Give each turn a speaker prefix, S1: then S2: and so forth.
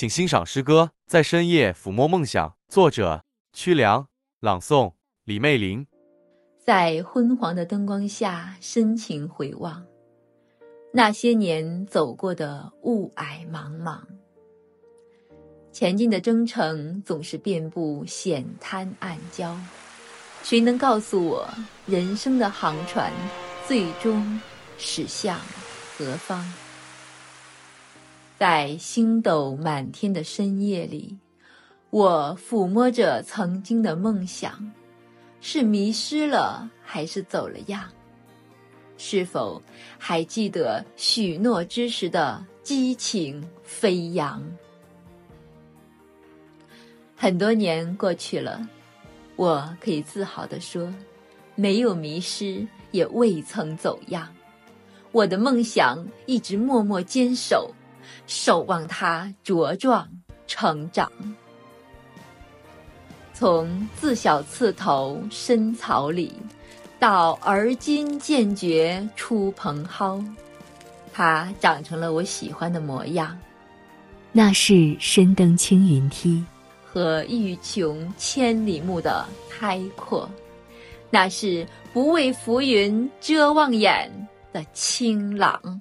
S1: 请欣赏诗歌《在深夜抚摸梦想》，作者屈良，朗诵李媚玲。
S2: 在昏黄的灯光下，深情回望那些年走过的雾霭茫茫，前进的征程总是遍布险滩暗礁。谁能告诉我，人生的航船最终驶向何方？在星斗满天的深夜里，我抚摸着曾经的梦想，是迷失了，还是走了样？是否还记得许诺之时的激情飞扬？很多年过去了，我可以自豪地说，没有迷失，也未曾走样。我的梦想一直默默坚守。守望它茁壮成长，从自小刺头深草里，到而今渐觉出蓬蒿，它长成了我喜欢的模样。
S3: 那是深登青云梯
S2: 和欲穷千里目的开阔，那是不畏浮云遮望眼的清朗。